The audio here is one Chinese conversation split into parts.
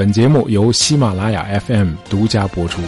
本节目由喜马拉雅 FM 独家播出。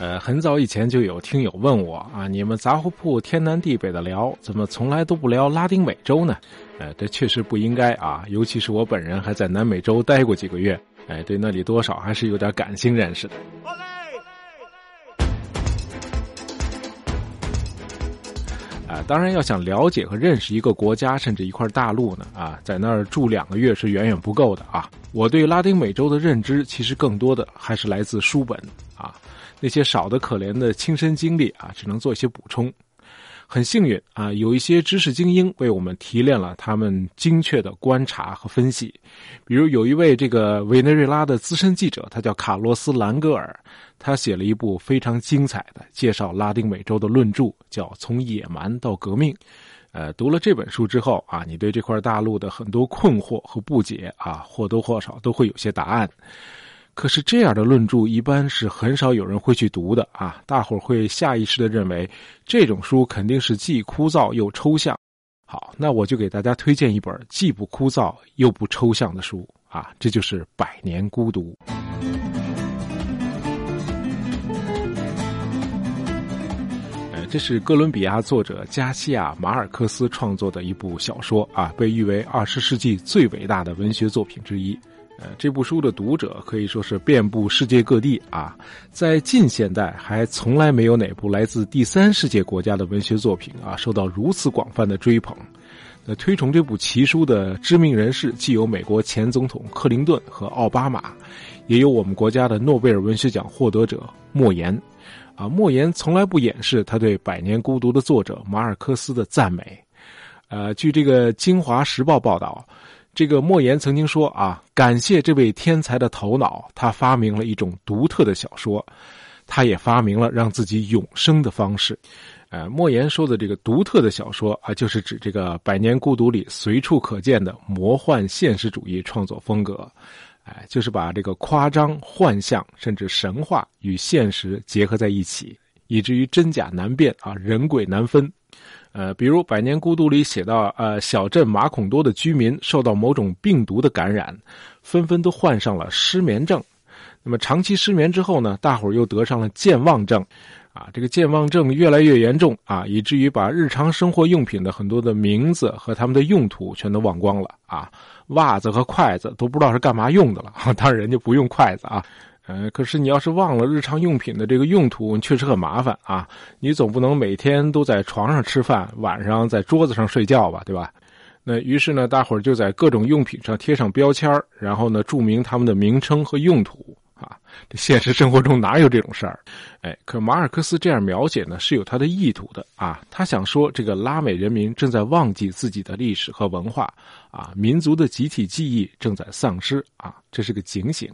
呃，很早以前就有听友问我啊，你们杂货铺天南地北的聊，怎么从来都不聊拉丁美洲呢？呃，这确实不应该啊，尤其是我本人还在南美洲待过几个月，哎，对那里多少还是有点感性认识的。啊，当然要想了解和认识一个国家甚至一块大陆呢，啊，在那儿住两个月是远远不够的啊。我对拉丁美洲的认知其实更多的还是来自书本啊。那些少的可怜的亲身经历啊，只能做一些补充。很幸运啊，有一些知识精英为我们提炼了他们精确的观察和分析。比如有一位这个委内瑞拉的资深记者，他叫卡洛斯·兰格尔，他写了一部非常精彩的介绍拉丁美洲的论著，叫《从野蛮到革命》。呃，读了这本书之后啊，你对这块大陆的很多困惑和不解啊，或多或少都会有些答案。可是这样的论著一般是很少有人会去读的啊！大伙儿会下意识的认为这种书肯定是既枯燥又抽象。好，那我就给大家推荐一本既不枯燥又不抽象的书啊，这就是《百年孤独》。这是哥伦比亚作者加西亚·马尔克斯创作的一部小说啊，被誉为二十世纪最伟大的文学作品之一。呃，这部书的读者可以说是遍布世界各地啊，在近现代还从来没有哪部来自第三世界国家的文学作品啊受到如此广泛的追捧。那推崇这部奇书的知名人士既有美国前总统克林顿和奥巴马，也有我们国家的诺贝尔文学奖获得者莫言。啊，莫言从来不掩饰他对《百年孤独》的作者马尔克斯的赞美。呃，据这个《京华时报》报道。这个莫言曾经说啊，感谢这位天才的头脑，他发明了一种独特的小说，他也发明了让自己永生的方式。呃，莫言说的这个独特的小说啊，就是指这个《百年孤独》里随处可见的魔幻现实主义创作风格，哎，就是把这个夸张、幻象甚至神话与现实结合在一起，以至于真假难辨啊，人鬼难分。呃，比如《百年孤独》里写到，呃，小镇马孔多的居民受到某种病毒的感染，纷纷都患上了失眠症。那么长期失眠之后呢，大伙儿又得上了健忘症，啊，这个健忘症越来越严重啊，以至于把日常生活用品的很多的名字和他们的用途全都忘光了啊，袜子和筷子都不知道是干嘛用的了。当然，人家不用筷子啊。呃，可是你要是忘了日常用品的这个用途，确实很麻烦啊！你总不能每天都在床上吃饭，晚上在桌子上睡觉吧，对吧？那于是呢，大伙儿就在各种用品上贴上标签然后呢，注明他们的名称和用途啊。这现实生活中哪有这种事儿？哎，可马尔克斯这样描写呢，是有他的意图的啊。他想说，这个拉美人民正在忘记自己的历史和文化啊，民族的集体记忆正在丧失啊，这是个警醒。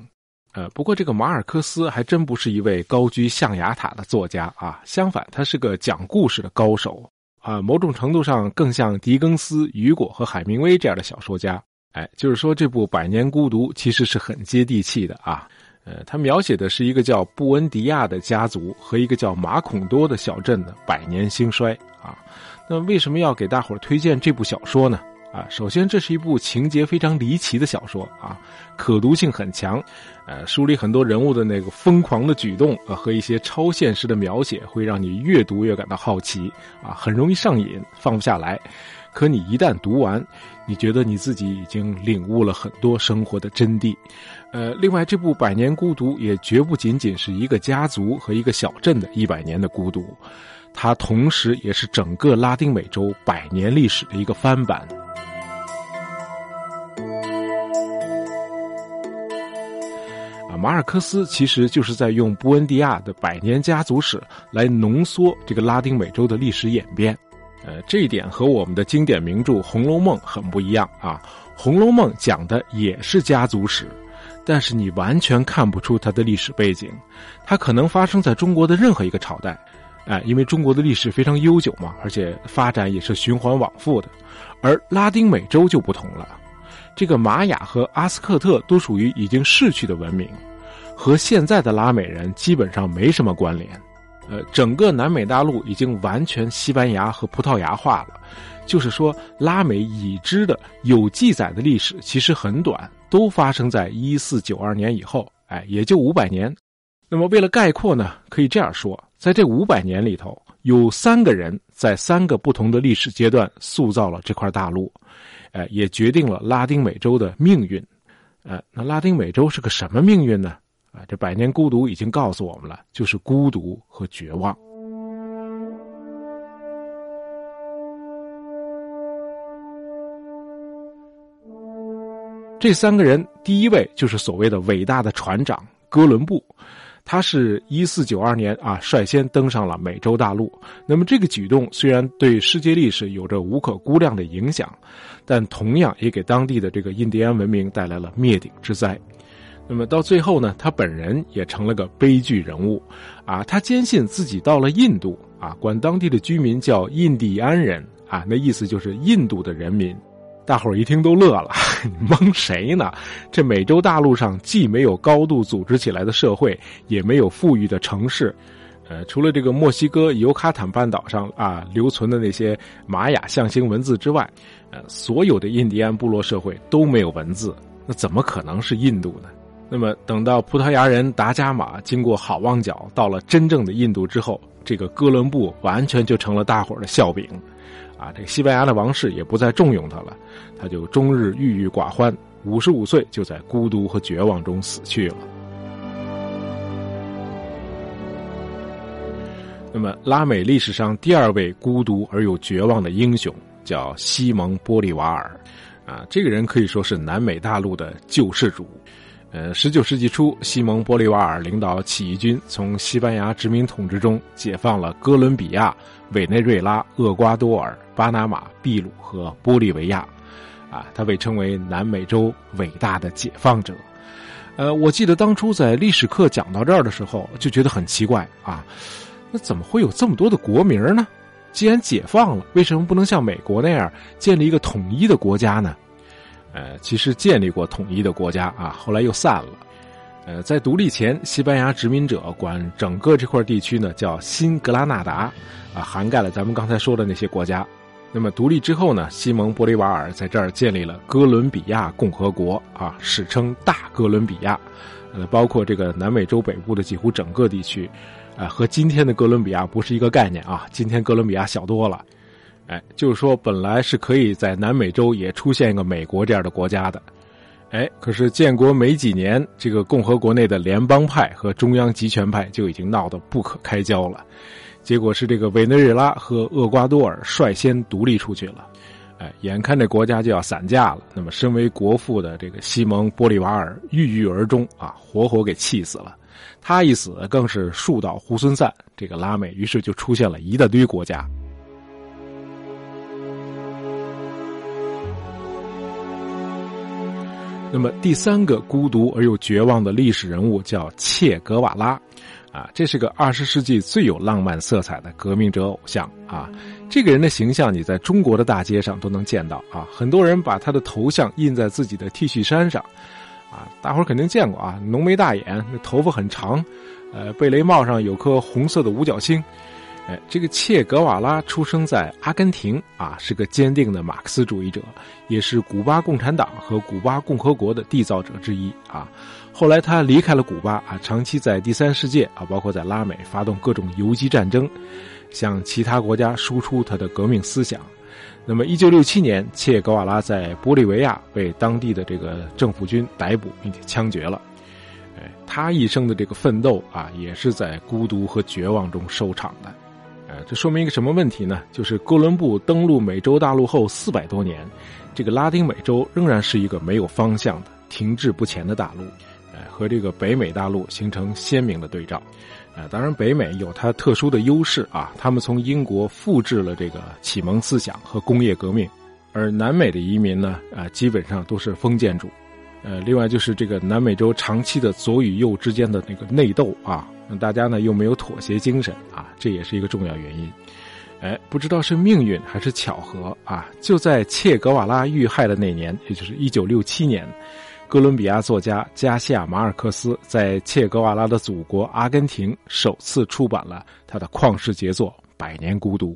呃，不过这个马尔克斯还真不是一位高居象牙塔的作家啊，相反，他是个讲故事的高手啊，某种程度上更像狄更斯、雨果和海明威这样的小说家。哎，就是说这部《百年孤独》其实是很接地气的啊。呃，他描写的是一个叫布恩迪亚的家族和一个叫马孔多的小镇的百年兴衰啊。那为什么要给大伙推荐这部小说呢？啊，首先这是一部情节非常离奇的小说啊，可读性很强，呃，书里很多人物的那个疯狂的举动啊和一些超现实的描写，会让你越读越感到好奇啊，很容易上瘾，放不下来。可你一旦读完，你觉得你自己已经领悟了很多生活的真谛。呃，另外这部《百年孤独》也绝不仅仅是一个家族和一个小镇的一百年的孤独，它同时也是整个拉丁美洲百年历史的一个翻版。马尔克斯其实就是在用布恩迪亚的百年家族史来浓缩这个拉丁美洲的历史演变，呃，这一点和我们的经典名著《红楼梦》很不一样啊。《红楼梦》讲的也是家族史，但是你完全看不出它的历史背景，它可能发生在中国的任何一个朝代，哎，因为中国的历史非常悠久嘛，而且发展也是循环往复的，而拉丁美洲就不同了。这个玛雅和阿斯克特都属于已经逝去的文明，和现在的拉美人基本上没什么关联。呃，整个南美大陆已经完全西班牙和葡萄牙化了。就是说，拉美已知的有记载的历史其实很短，都发生在一四九二年以后，哎，也就五百年。那么，为了概括呢，可以这样说：在这五百年里头，有三个人在三个不同的历史阶段塑造了这块大陆，哎，也决定了拉丁美洲的命运。呃，那拉丁美洲是个什么命运呢？啊，这《百年孤独》已经告诉我们了，就是孤独和绝望。这三个人，第一位就是所谓的伟大的船长哥伦布，他是一四九二年啊率先登上了美洲大陆。那么这个举动虽然对世界历史有着无可估量的影响，但同样也给当地的这个印第安文明带来了灭顶之灾。那么到最后呢，他本人也成了个悲剧人物，啊，他坚信自己到了印度啊，管当地的居民叫印第安人啊，那意思就是印度的人民。大伙儿一听都乐了，你蒙谁呢？这美洲大陆上既没有高度组织起来的社会，也没有富裕的城市，呃，除了这个墨西哥尤卡坦半岛上啊留存的那些玛雅象形文字之外，呃，所有的印第安部落社会都没有文字，那怎么可能是印度呢？那么等到葡萄牙人达伽马经过好望角到了真正的印度之后，这个哥伦布完全就成了大伙儿的笑柄。这个西班牙的王室也不再重用他了，他就终日郁郁寡欢，五十五岁就在孤独和绝望中死去了。那么，拉美历史上第二位孤独而又绝望的英雄叫西蒙·玻利瓦尔，啊，这个人可以说是南美大陆的救世主。呃，十九世纪初，西蒙·玻利瓦尔领导起义军从西班牙殖民统治中解放了哥伦比亚、委内瑞拉、厄瓜多尔、巴拿马、秘鲁和玻利维亚，啊，他被称为南美洲伟大的解放者。呃，我记得当初在历史课讲到这儿的时候，就觉得很奇怪啊，那怎么会有这么多的国名呢？既然解放了，为什么不能像美国那样建立一个统一的国家呢？呃，其实建立过统一的国家啊，后来又散了。呃，在独立前，西班牙殖民者管整个这块地区呢叫新格拉纳达，啊，涵盖了咱们刚才说的那些国家。那么独立之后呢，西蒙·玻利瓦尔在这儿建立了哥伦比亚共和国，啊，史称大哥伦比亚，呃，包括这个南美洲北部的几乎整个地区，啊，和今天的哥伦比亚不是一个概念啊，今天哥伦比亚小多了。哎，就是说，本来是可以在南美洲也出现一个美国这样的国家的，哎，可是建国没几年，这个共和国内的联邦派和中央集权派就已经闹得不可开交了，结果是这个委内瑞拉和厄瓜多尔率先独立出去了，哎，眼看这国家就要散架了，那么身为国父的这个西蒙·玻利瓦尔郁郁而终啊，活活给气死了，他一死更是树倒猢狲散，这个拉美于是就出现了一大堆国家。那么第三个孤独而又绝望的历史人物叫切格瓦拉，啊，这是个二十世纪最有浪漫色彩的革命者偶像啊。这个人的形象你在中国的大街上都能见到啊，很多人把他的头像印在自己的 T 恤衫上，啊，大伙儿肯定见过啊，浓眉大眼，那头发很长，呃，贝雷帽上有颗红色的五角星。哎，这个切格瓦拉出生在阿根廷啊，是个坚定的马克思主义者，也是古巴共产党和古巴共和国的缔造者之一啊。后来他离开了古巴啊，长期在第三世界啊，包括在拉美发动各种游击战争，向其他国家输出他的革命思想。那么，一九六七年，切格瓦拉在玻利维亚被当地的这个政府军逮捕并且枪决了。哎，他一生的这个奋斗啊，也是在孤独和绝望中收场的。这说明一个什么问题呢？就是哥伦布登陆美洲大陆后四百多年，这个拉丁美洲仍然是一个没有方向的、停滞不前的大陆，呃，和这个北美大陆形成鲜明的对照。呃，当然，北美有它特殊的优势啊，他们从英国复制了这个启蒙思想和工业革命，而南美的移民呢，啊，基本上都是封建主。呃，另外就是这个南美洲长期的左与右之间的那个内斗啊。那大家呢又没有妥协精神啊，这也是一个重要原因。哎，不知道是命运还是巧合啊，就在切格瓦拉遇害的那年，也就是一九六七年，哥伦比亚作家加西亚·马尔克斯在切格瓦拉的祖国阿根廷首次出版了他的旷世杰作《百年孤独》。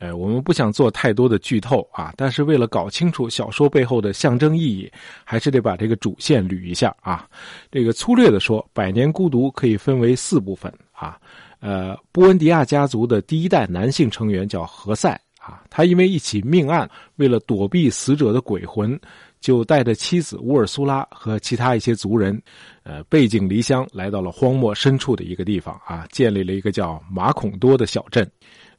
呃，我们不想做太多的剧透啊，但是为了搞清楚小说背后的象征意义，还是得把这个主线捋一下啊。这个粗略的说，《百年孤独》可以分为四部分啊。呃，布恩迪亚家族的第一代男性成员叫何塞啊，他因为一起命案，为了躲避死者的鬼魂，就带着妻子乌尔苏拉和其他一些族人，呃，背井离乡来到了荒漠深处的一个地方啊，建立了一个叫马孔多的小镇。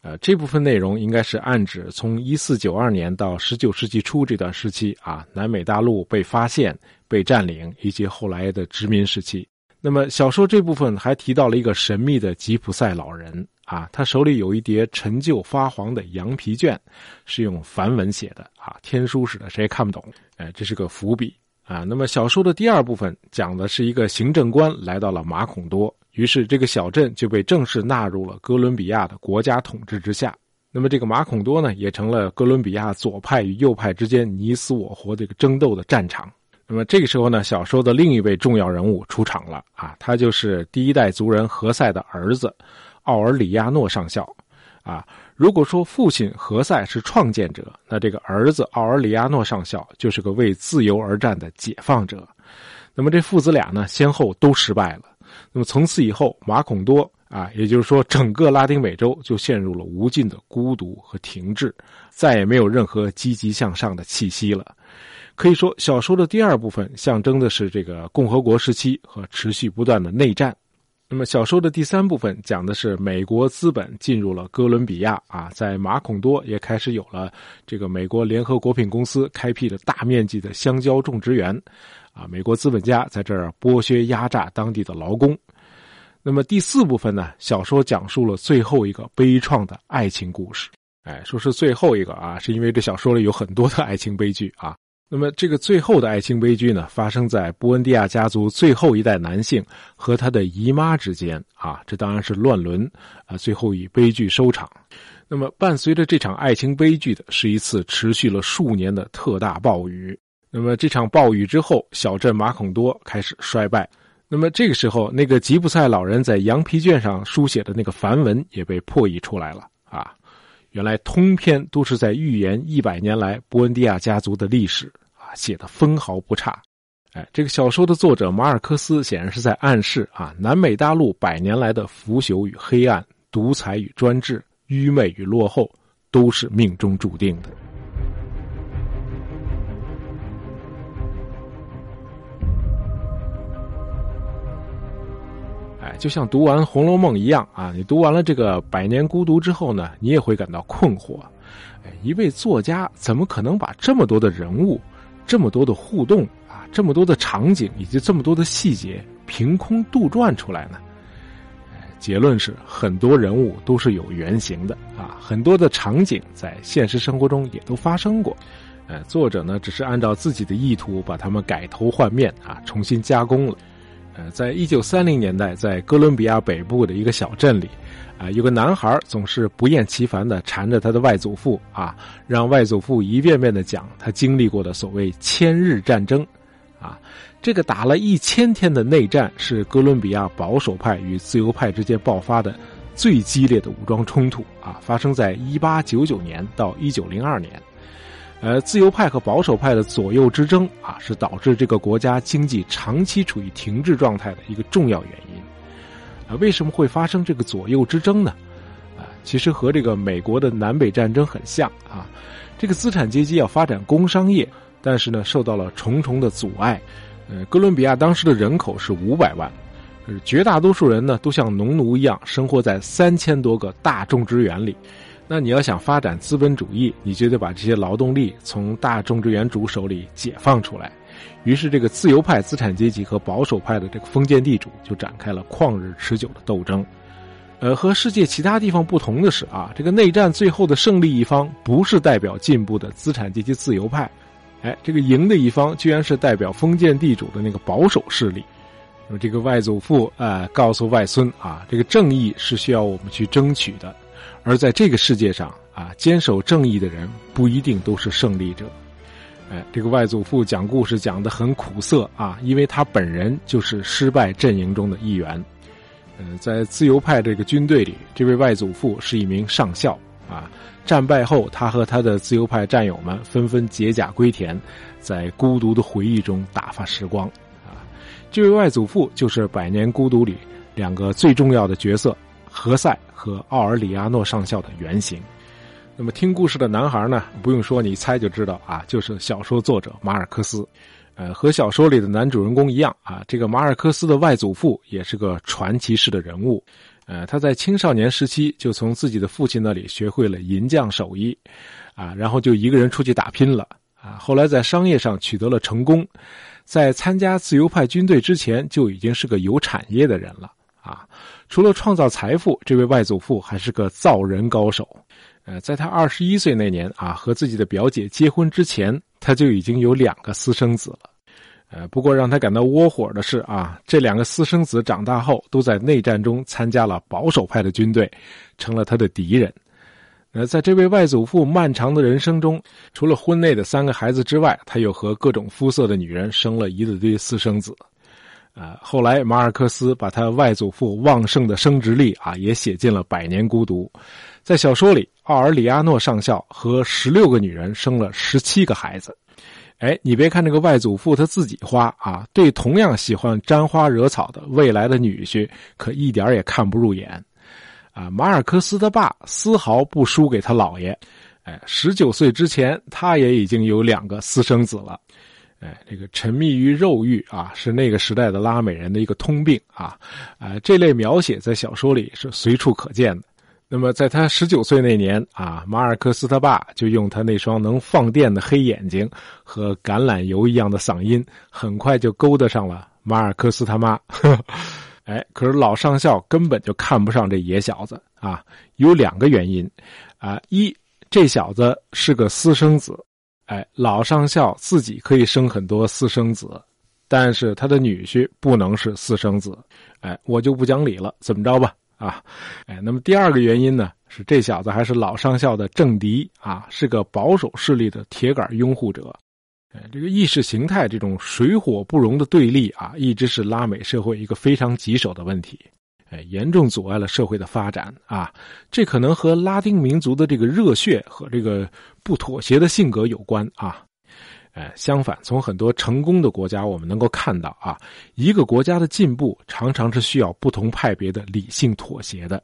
呃，这部分内容应该是暗指从一四九二年到十九世纪初这段时期啊，南美大陆被发现、被占领以及后来的殖民时期。那么小说这部分还提到了一个神秘的吉普赛老人啊，他手里有一叠陈旧发黄的羊皮卷，是用梵文写的啊，天书似的，谁也看不懂。哎，这是个伏笔啊。那么小说的第二部分讲的是一个行政官来到了马孔多。于是，这个小镇就被正式纳入了哥伦比亚的国家统治之下。那么，这个马孔多呢，也成了哥伦比亚左派与右派之间你死我活这个争斗的战场。那么，这个时候呢，小说的另一位重要人物出场了啊，他就是第一代族人何塞的儿子奥尔里亚诺上校。啊，如果说父亲何塞是创建者，那这个儿子奥尔里亚诺上校就是个为自由而战的解放者。那么，这父子俩呢，先后都失败了。那么从此以后，马孔多啊，也就是说整个拉丁美洲就陷入了无尽的孤独和停滞，再也没有任何积极向上的气息了。可以说，小说的第二部分象征的是这个共和国时期和持续不断的内战。那么，小说的第三部分讲的是美国资本进入了哥伦比亚啊，在马孔多也开始有了这个美国联合果品公司开辟了大面积的香蕉种植园。啊，美国资本家在这儿剥削压榨当地的劳工。那么第四部分呢？小说讲述了最后一个悲怆的爱情故事。哎，说是最后一个啊，是因为这小说里有很多的爱情悲剧啊。那么这个最后的爱情悲剧呢，发生在布恩迪亚家族最后一代男性和他的姨妈之间啊。这当然是乱伦啊，最后以悲剧收场。那么伴随着这场爱情悲剧的是一次持续了数年的特大暴雨。那么这场暴雨之后，小镇马孔多开始衰败。那么这个时候，那个吉普赛老人在羊皮卷上书写的那个梵文也被破译出来了啊！原来通篇都是在预言一百年来布恩迪亚家族的历史写的分毫不差。哎，这个小说的作者马尔克斯显然是在暗示啊，南美大陆百年来的腐朽与黑暗、独裁与专制、愚昧与落后，都是命中注定的。哎就像读完《红楼梦》一样啊，你读完了这个《百年孤独》之后呢，你也会感到困惑。哎，一位作家怎么可能把这么多的人物、这么多的互动啊、这么多的场景以及这么多的细节凭空杜撰出来呢？结论是，很多人物都是有原型的啊，很多的场景在现实生活中也都发生过。呃，作者呢，只是按照自己的意图把他们改头换面啊，重新加工了。呃，在一九三零年代，在哥伦比亚北部的一个小镇里，啊，有个男孩总是不厌其烦的缠着他的外祖父啊，让外祖父一遍遍的讲他经历过的所谓千日战争，啊，这个打了一千天的内战是哥伦比亚保守派与自由派之间爆发的最激烈的武装冲突啊，发生在一八九九年到一九零二年。呃，自由派和保守派的左右之争啊，是导致这个国家经济长期处于停滞状态的一个重要原因。啊，为什么会发生这个左右之争呢？啊，其实和这个美国的南北战争很像啊。这个资产阶级要发展工商业，但是呢，受到了重重的阻碍。呃，哥伦比亚当时的人口是五百万，绝大多数人呢都像农奴一样生活在三千多个大种植园里。那你要想发展资本主义，你就得把这些劳动力从大种植园主手里解放出来。于是，这个自由派资产阶级和保守派的这个封建地主就展开了旷日持久的斗争。呃，和世界其他地方不同的是啊，这个内战最后的胜利一方不是代表进步的资产阶级自由派，哎，这个赢的一方居然是代表封建地主的那个保守势力。那么，这个外祖父啊，告诉外孙啊，这个正义是需要我们去争取的。而在这个世界上啊，坚守正义的人不一定都是胜利者。哎，这个外祖父讲故事讲的很苦涩啊，因为他本人就是失败阵营中的一员。嗯，在自由派这个军队里，这位外祖父是一名上校啊。战败后，他和他的自由派战友们纷纷解甲归田，在孤独的回忆中打发时光。啊，这位外祖父就是《百年孤独》里两个最重要的角色何塞和奥尔里阿诺上校的原型。那么听故事的男孩呢？不用说，你猜就知道啊，就是小说作者马尔克斯。呃，和小说里的男主人公一样啊，这个马尔克斯的外祖父也是个传奇式的人物。呃，他在青少年时期就从自己的父亲那里学会了银匠手艺，啊，然后就一个人出去打拼了。啊，后来在商业上取得了成功，在参加自由派军队之前就已经是个有产业的人了。啊，除了创造财富，这位外祖父还是个造人高手。呃，在他二十一岁那年啊，和自己的表姐结婚之前，他就已经有两个私生子了。呃，不过让他感到窝火的是啊，这两个私生子长大后都在内战中参加了保守派的军队，成了他的敌人。呃，在这位外祖父漫长的人生中，除了婚内的三个孩子之外，他又和各种肤色的女人生了一大堆私生子。啊，后来马尔克斯把他外祖父旺盛的生殖力啊，也写进了《百年孤独》。在小说里，奥尔里阿诺上校和十六个女人生了十七个孩子。哎，你别看这个外祖父他自己花啊，对同样喜欢沾花惹草的未来的女婿，可一点也看不入眼。啊，马尔克斯的爸丝毫不输给他姥爷。哎，十九岁之前，他也已经有两个私生子了。哎，这个沉迷于肉欲啊，是那个时代的拉美人的一个通病啊！啊，这类描写在小说里是随处可见的。那么，在他十九岁那年啊，马尔克斯他爸就用他那双能放电的黑眼睛和橄榄油一样的嗓音，很快就勾搭上了马尔克斯他妈。哎，可是老上校根本就看不上这野小子啊！有两个原因啊：一，这小子是个私生子。哎，老上校自己可以生很多私生子，但是他的女婿不能是私生子。哎，我就不讲理了，怎么着吧？啊，哎，那么第二个原因呢，是这小子还是老上校的政敌啊，是个保守势力的铁杆拥护者。哎，这个意识形态这种水火不容的对立啊，一直是拉美社会一个非常棘手的问题。哎，严重阻碍了社会的发展啊！这可能和拉丁民族的这个热血和这个不妥协的性格有关啊。哎，相反，从很多成功的国家，我们能够看到啊，一个国家的进步常常是需要不同派别的理性妥协的。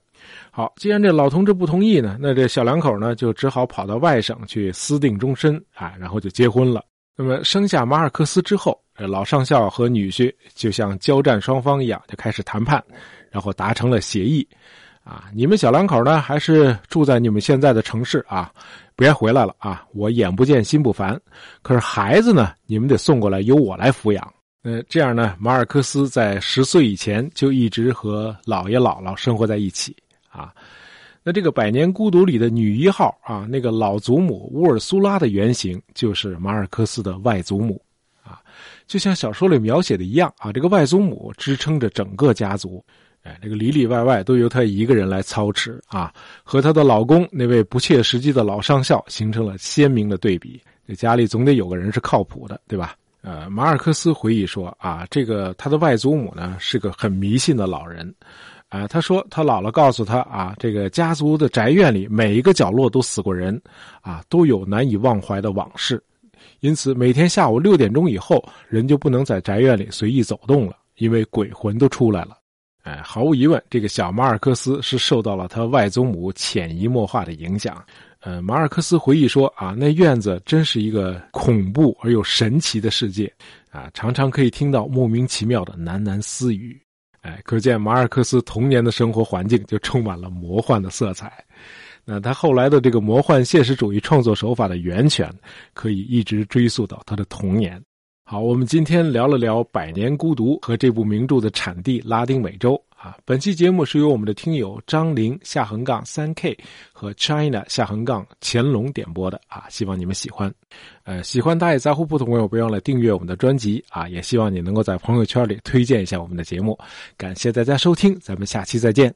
好，既然这老同志不同意呢，那这小两口呢就只好跑到外省去私定终身啊，然后就结婚了。那么生下马尔克斯之后，老上校和女婿就像交战双方一样，就开始谈判。然后达成了协议，啊，你们小两口呢，还是住在你们现在的城市啊，别回来了啊，我眼不见心不烦。可是孩子呢，你们得送过来，由我来抚养。呃，这样呢，马尔克斯在十岁以前就一直和姥爷姥姥生活在一起啊。那这个《百年孤独》里的女一号啊，那个老祖母乌尔苏拉的原型就是马尔克斯的外祖母啊，就像小说里描写的一样啊，这个外祖母支撑着整个家族。哎，这个里里外外都由她一个人来操持啊，和她的老公那位不切实际的老上校形成了鲜明的对比。这家里总得有个人是靠谱的，对吧？呃，马尔克斯回忆说啊，这个他的外祖母呢是个很迷信的老人，啊，他说他姥姥告诉他啊，这个家族的宅院里每一个角落都死过人，啊，都有难以忘怀的往事，因此每天下午六点钟以后，人就不能在宅院里随意走动了，因为鬼魂都出来了。哎，毫无疑问，这个小马尔克斯是受到了他外祖母潜移默化的影响。呃，马尔克斯回忆说：“啊，那院子真是一个恐怖而又神奇的世界，啊，常常可以听到莫名其妙的喃喃私语。哎，可见马尔克斯童年的生活环境就充满了魔幻的色彩。那他后来的这个魔幻现实主义创作手法的源泉，可以一直追溯到他的童年。”好，我们今天聊了聊《百年孤独》和这部名著的产地拉丁美洲啊。本期节目是由我们的听友张玲下横杠三 K 和 China 下横杠乾隆点播的啊，希望你们喜欢。呃，喜欢大爷杂货铺的朋友不要忘了订阅我们的专辑啊，也希望你能够在朋友圈里推荐一下我们的节目。感谢大家收听，咱们下期再见。